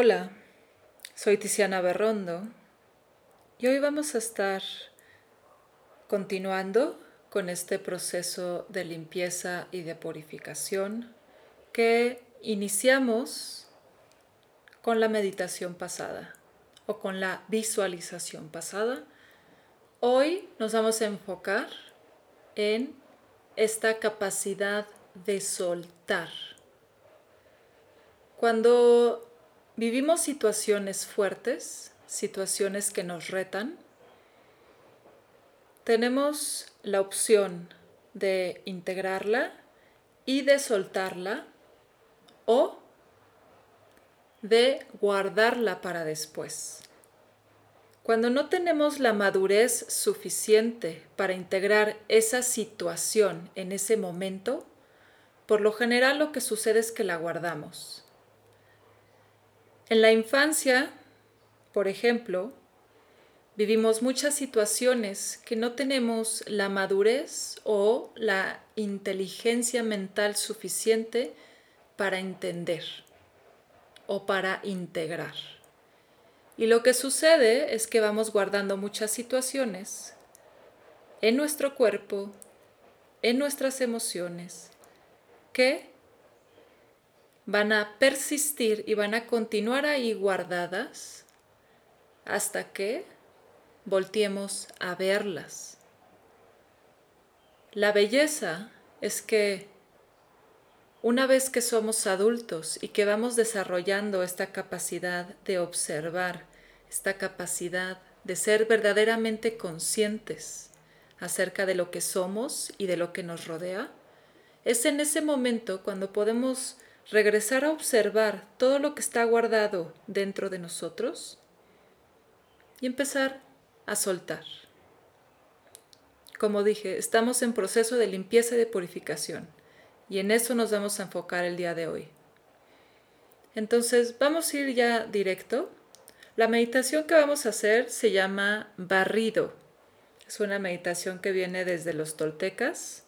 Hola, soy Tiziana Berrondo y hoy vamos a estar continuando con este proceso de limpieza y de purificación que iniciamos con la meditación pasada o con la visualización pasada. Hoy nos vamos a enfocar en esta capacidad de soltar. Cuando Vivimos situaciones fuertes, situaciones que nos retan. Tenemos la opción de integrarla y de soltarla o de guardarla para después. Cuando no tenemos la madurez suficiente para integrar esa situación en ese momento, por lo general lo que sucede es que la guardamos en la infancia, por ejemplo, vivimos muchas situaciones que no tenemos la madurez o la inteligencia mental suficiente para entender o para integrar. Y lo que sucede es que vamos guardando muchas situaciones en nuestro cuerpo, en nuestras emociones, que van a persistir y van a continuar ahí guardadas hasta que volteemos a verlas. La belleza es que una vez que somos adultos y que vamos desarrollando esta capacidad de observar, esta capacidad de ser verdaderamente conscientes acerca de lo que somos y de lo que nos rodea, es en ese momento cuando podemos regresar a observar todo lo que está guardado dentro de nosotros y empezar a soltar. Como dije, estamos en proceso de limpieza y de purificación y en eso nos vamos a enfocar el día de hoy. Entonces vamos a ir ya directo. La meditación que vamos a hacer se llama barrido. Es una meditación que viene desde los toltecas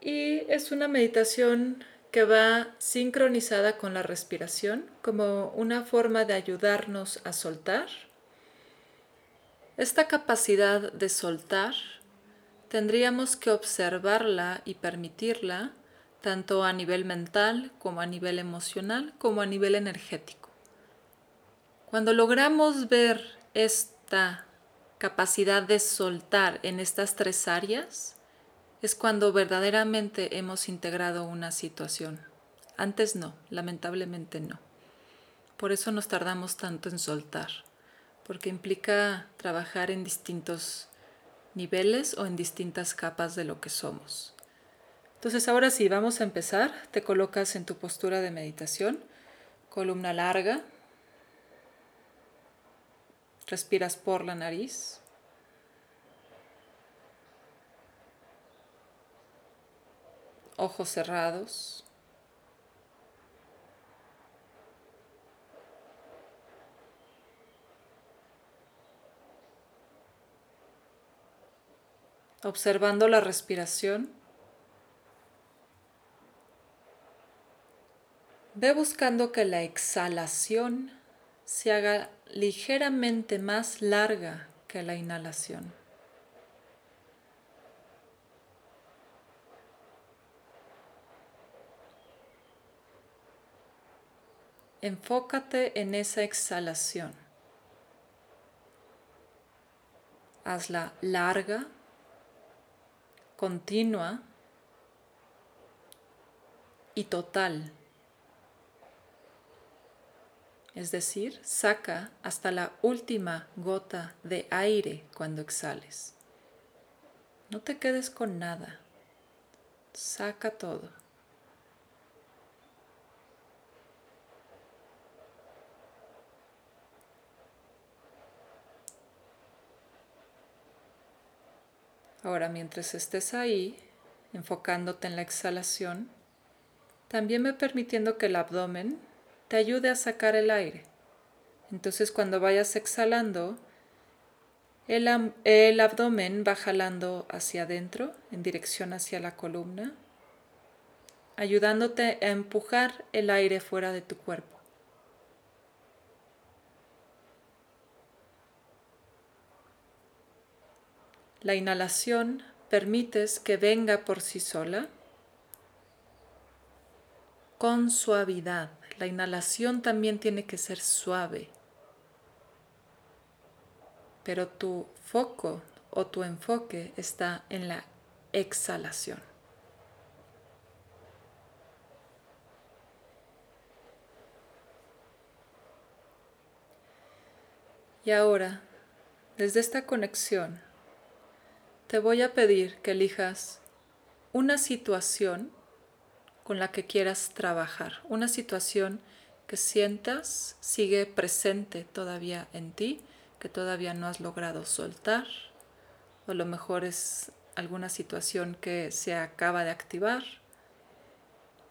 y es una meditación que va sincronizada con la respiración como una forma de ayudarnos a soltar. Esta capacidad de soltar tendríamos que observarla y permitirla tanto a nivel mental como a nivel emocional como a nivel energético. Cuando logramos ver esta capacidad de soltar en estas tres áreas, es cuando verdaderamente hemos integrado una situación. Antes no, lamentablemente no. Por eso nos tardamos tanto en soltar, porque implica trabajar en distintos niveles o en distintas capas de lo que somos. Entonces ahora sí, vamos a empezar. Te colocas en tu postura de meditación, columna larga, respiras por la nariz. Ojos cerrados. Observando la respiración. Ve buscando que la exhalación se haga ligeramente más larga que la inhalación. Enfócate en esa exhalación. Hazla larga, continua y total. Es decir, saca hasta la última gota de aire cuando exhales. No te quedes con nada. Saca todo. Ahora, mientras estés ahí, enfocándote en la exhalación, también me permitiendo que el abdomen te ayude a sacar el aire. Entonces, cuando vayas exhalando, el, abdomen va jalando hacia adentro, en dirección hacia la columna, ayudándote a empujar el aire fuera de tu cuerpo. La inhalación permites que venga por sí sola con suavidad. La inhalación también tiene que ser suave. Pero tu foco o tu enfoque está en la exhalación. Y ahora, desde esta conexión, te voy a pedir que elijas una situación con la que quieras trabajar, una situación que sientas sigue presente todavía en ti, que todavía no has logrado soltar, o a lo mejor es alguna situación que se acaba de activar.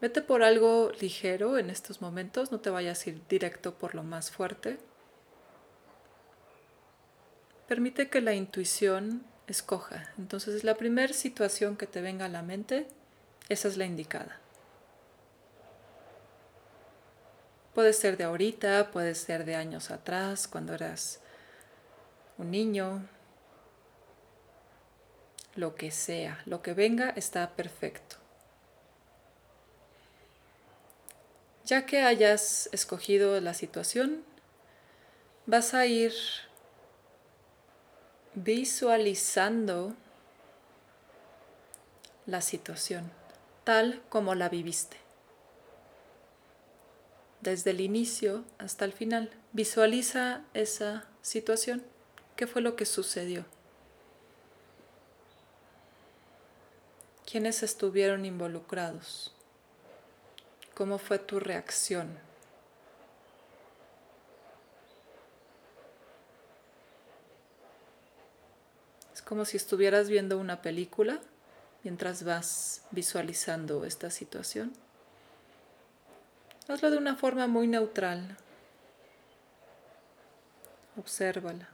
Vete por algo ligero en estos momentos, no te vayas a ir directo por lo más fuerte. Permite que la intuición escoja. Entonces, la primera situación que te venga a la mente, esa es la indicada. Puede ser de ahorita, puede ser de años atrás, cuando eras un niño, lo que sea, lo que venga está perfecto. Ya que hayas escogido la situación, vas a ir visualizando la situación tal como la viviste. Desde el inicio hasta el final, visualiza esa situación. ¿Qué fue lo que sucedió? ¿Quiénes estuvieron involucrados? ¿Cómo fue tu reacción? Como si estuvieras viendo una película mientras vas visualizando esta situación. Hazlo de una forma muy neutral. Obsérvala.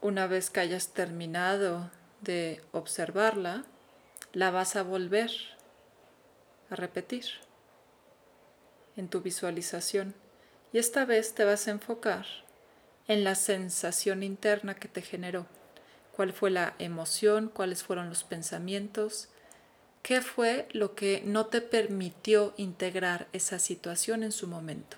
Una vez que hayas terminado de observarla, la vas a volver a repetir en tu visualización y esta vez te vas a enfocar en la sensación interna que te generó. ¿Cuál fue la emoción? ¿Cuáles fueron los pensamientos? ¿Qué fue lo que no te permitió integrar esa situación en su momento?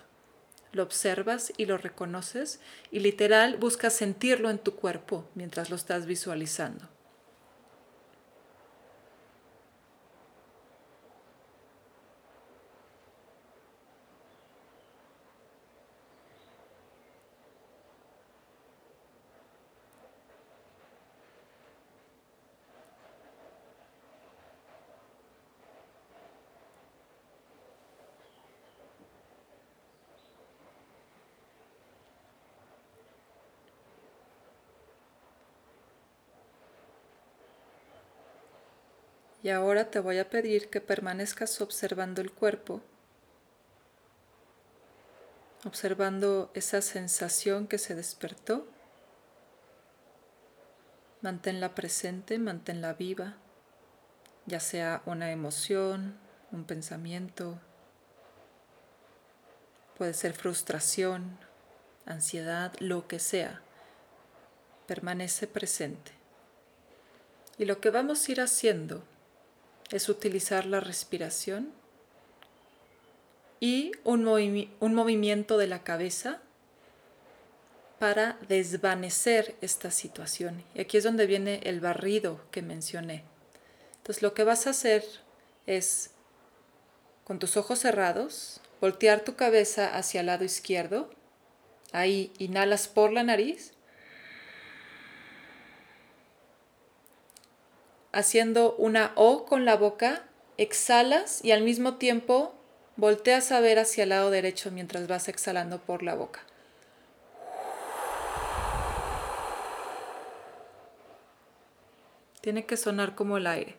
Lo observas y lo reconoces y literal buscas sentirlo en tu cuerpo mientras lo estás visualizando. Y ahora te voy a pedir que permanezcas observando el cuerpo, observando esa sensación que se despertó. Manténla presente, manténla viva, ya sea una emoción, un pensamiento, puede ser frustración, ansiedad, lo que sea. Permanece presente. Y lo que vamos a ir haciendo es utilizar la respiración y un, un movimiento de la cabeza para desvanecer esta situación. Y aquí es donde viene el barrido que mencioné. Entonces lo que vas a hacer es, con tus ojos cerrados, voltear tu cabeza hacia el lado izquierdo. Ahí inhalas por la nariz haciendo una O con la boca, exhalas y al mismo tiempo volteas a ver hacia el lado derecho mientras vas exhalando por la boca. Tiene que sonar como el aire.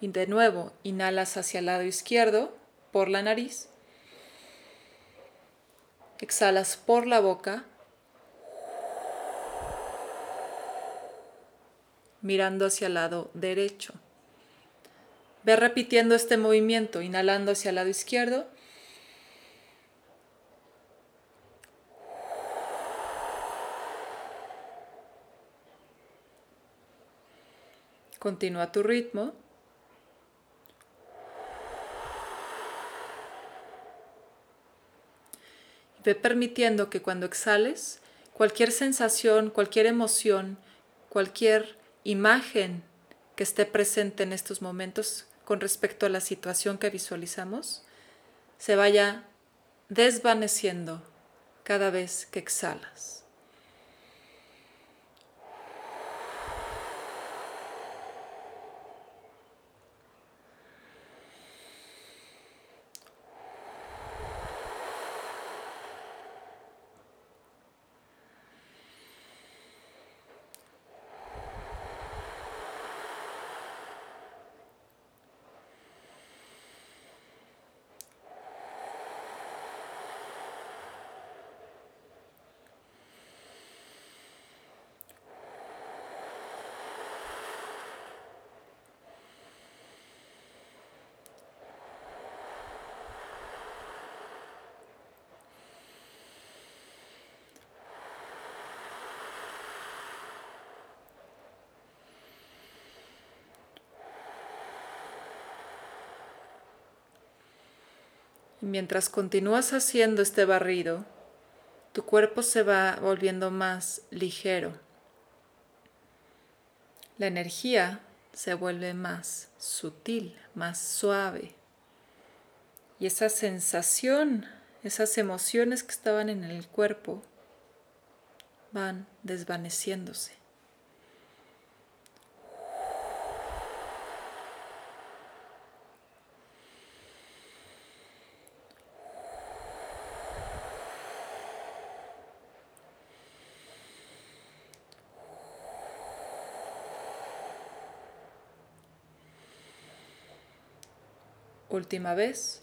Y de nuevo, inhalas hacia el lado izquierdo por la nariz. Exhalas por la boca mirando hacia el lado derecho. Ve repitiendo este movimiento, inhalando hacia el lado izquierdo. Continúa tu ritmo. Ve permitiendo que cuando exhales, cualquier sensación, cualquier emoción, cualquier imagen que esté presente en estos momentos con respecto a la situación que visualizamos se vaya desvaneciendo cada vez que exhalas. Y mientras continúas haciendo este barrido, tu cuerpo se va volviendo más ligero. La energía se vuelve más sutil, más suave. Y esa sensación, esas emociones que estaban en el cuerpo, van desvaneciéndose. Última vez.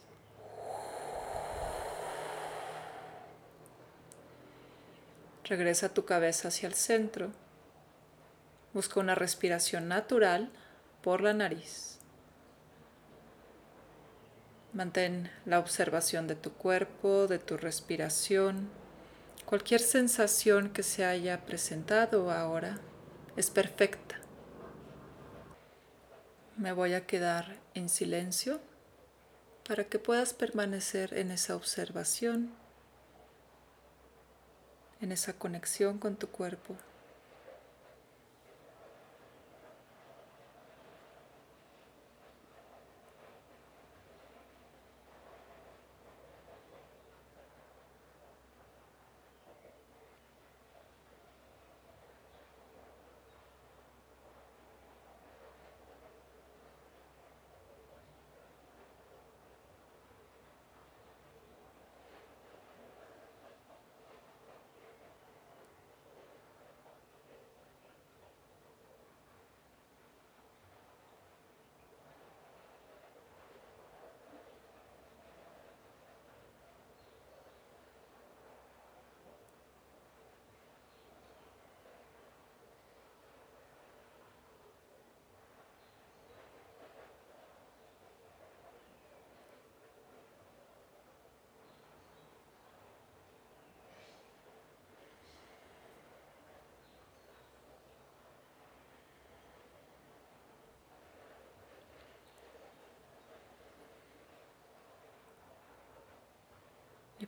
Regresa tu cabeza hacia el centro. Busca una respiración natural por la nariz. Mantén la observación de tu cuerpo, de tu respiración. Cualquier sensación que se haya presentado ahora es perfecta. Me voy a quedar en silencio para que puedas permanecer en esa observación, en esa conexión con tu cuerpo.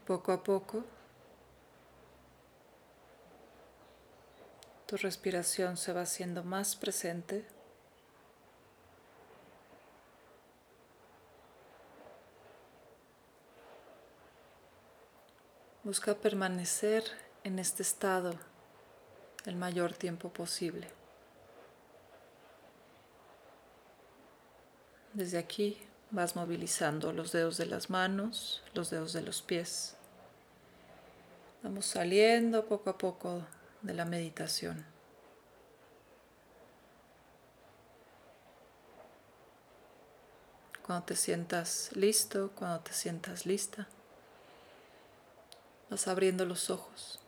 Poco a poco tu respiración se va haciendo más presente. Busca permanecer en este estado el mayor tiempo posible. Desde aquí Vas movilizando los dedos de las manos, los dedos de los pies. Vamos saliendo poco a poco de la meditación. Cuando te sientas listo, cuando te sientas lista, vas abriendo los ojos.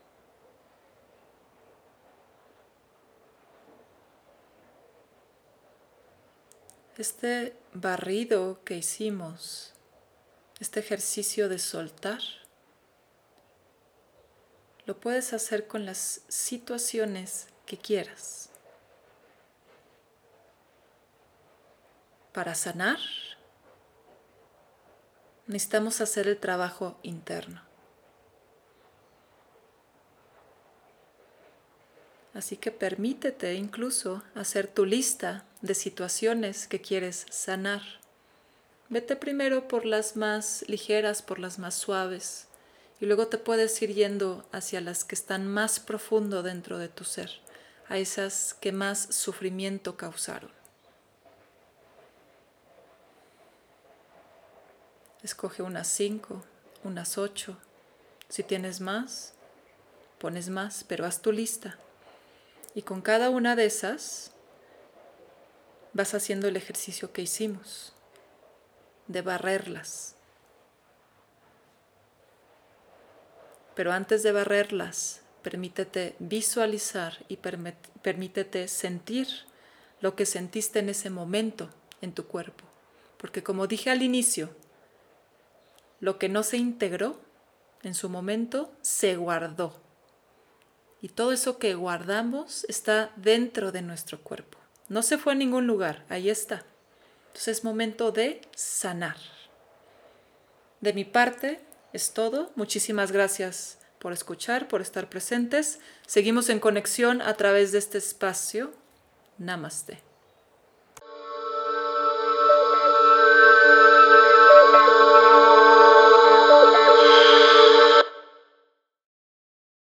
Este barrido que hicimos, este ejercicio de soltar, lo puedes hacer con las situaciones que quieras. Para sanar, necesitamos hacer el trabajo interno. Así que permítete incluso hacer tu lista de situaciones que quieres sanar. Vete primero por las más ligeras, por las más suaves, y luego te puedes ir yendo hacia las que están más profundo dentro de tu ser, a esas que más sufrimiento causaron. Escoge unas cinco, unas ocho. Si tienes más, pones más, pero haz tu lista. Y con cada una de esas vas haciendo el ejercicio que hicimos, de barrerlas. Pero antes de barrerlas, permítete visualizar y permítete sentir lo que sentiste en ese momento en tu cuerpo. Porque como dije al inicio, lo que no se integró en su momento se guardó y todo eso que guardamos está dentro de nuestro cuerpo. No se fue a ningún lugar, ahí está. Entonces es momento de sanar. De mi parte es todo. Muchísimas gracias por escuchar, por estar presentes. Seguimos en conexión a través de este espacio. Namaste.